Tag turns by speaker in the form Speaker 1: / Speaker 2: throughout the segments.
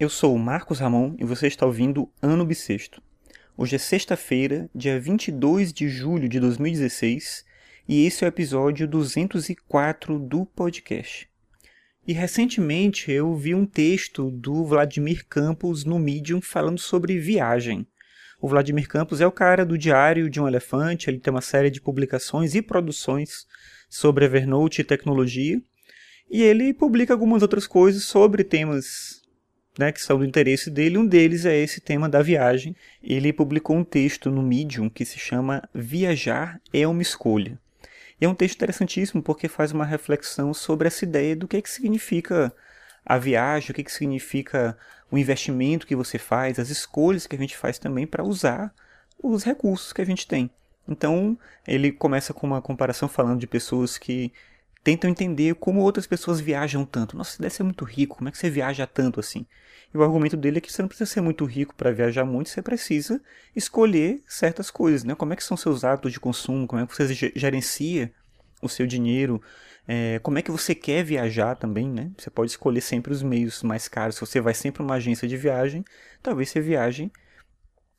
Speaker 1: Eu sou o Marcos Ramon e você está ouvindo Ano Bissexto. Hoje é sexta-feira, dia 22 de julho de 2016, e esse é o episódio 204 do podcast. E recentemente eu vi um texto do Vladimir Campos no Medium falando sobre viagem. O Vladimir Campos é o cara do Diário de um Elefante, ele tem uma série de publicações e produções sobre Evernote e tecnologia, e ele publica algumas outras coisas sobre temas né, que são do interesse dele. Um deles é esse tema da viagem. Ele publicou um texto no Medium que se chama Viajar é uma escolha. E é um texto interessantíssimo porque faz uma reflexão sobre essa ideia do que, é que significa a viagem, o que, é que significa o investimento que você faz, as escolhas que a gente faz também para usar os recursos que a gente tem. Então, ele começa com uma comparação falando de pessoas que tentam entender como outras pessoas viajam tanto. Nossa, você deve ser muito rico, como é que você viaja tanto assim? E o argumento dele é que você não precisa ser muito rico para viajar muito, você precisa escolher certas coisas, né? Como é que são seus hábitos de consumo, como é que você gerencia o seu dinheiro, é, como é que você quer viajar também, né? Você pode escolher sempre os meios mais caros. Se você vai sempre uma agência de viagem, talvez você viaje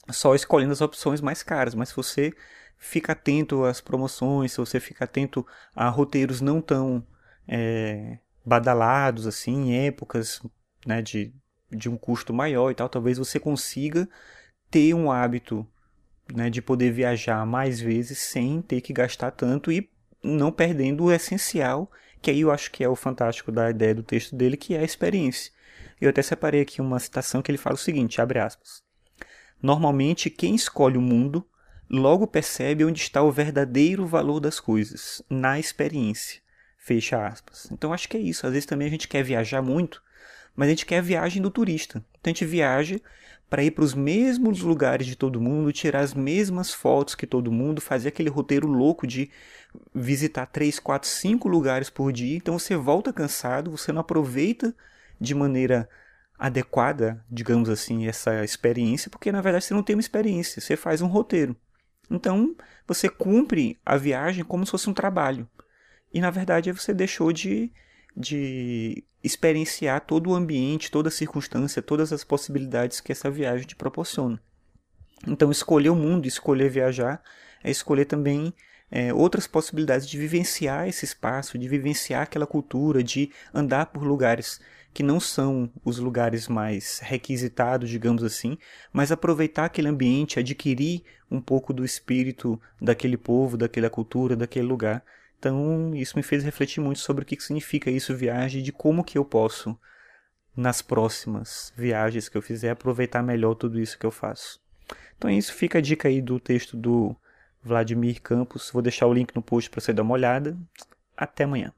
Speaker 1: só escolhendo as opções mais caras, mas se você fica atento às promoções, se você fica atento a roteiros não tão é, badalados, assim, em épocas né, de, de um custo maior e tal, talvez você consiga ter um hábito né, de poder viajar mais vezes sem ter que gastar tanto e não perdendo o essencial, que aí eu acho que é o fantástico da ideia do texto dele, que é a experiência. Eu até separei aqui uma citação que ele fala o seguinte, abre aspas. Normalmente quem escolhe o mundo logo percebe onde está o verdadeiro valor das coisas, na experiência. Fecha aspas. Então acho que é isso. Às vezes também a gente quer viajar muito, mas a gente quer a viagem do turista. Então a gente viaja para ir para os mesmos lugares de todo mundo, tirar as mesmas fotos que todo mundo, fazer aquele roteiro louco de visitar 3, 4, 5 lugares por dia. Então você volta cansado, você não aproveita de maneira adequada, digamos assim, essa experiência, porque na verdade você não tem uma experiência, você faz um roteiro. Então, você cumpre a viagem como se fosse um trabalho. E na verdade você deixou de, de experienciar todo o ambiente, toda a circunstância, todas as possibilidades que essa viagem te proporciona. Então, escolher o mundo, escolher viajar, é escolher também é, outras possibilidades de vivenciar esse espaço, de vivenciar aquela cultura, de andar por lugares que não são os lugares mais requisitados, digamos assim, mas aproveitar aquele ambiente, adquirir um pouco do espírito daquele povo, daquela cultura, daquele lugar. Então, isso me fez refletir muito sobre o que significa isso, viagem, e de como que eu posso, nas próximas viagens que eu fizer, aproveitar melhor tudo isso que eu faço. Então é isso, fica a dica aí do texto do Vladimir Campos. Vou deixar o link no post para você dar uma olhada. Até amanhã.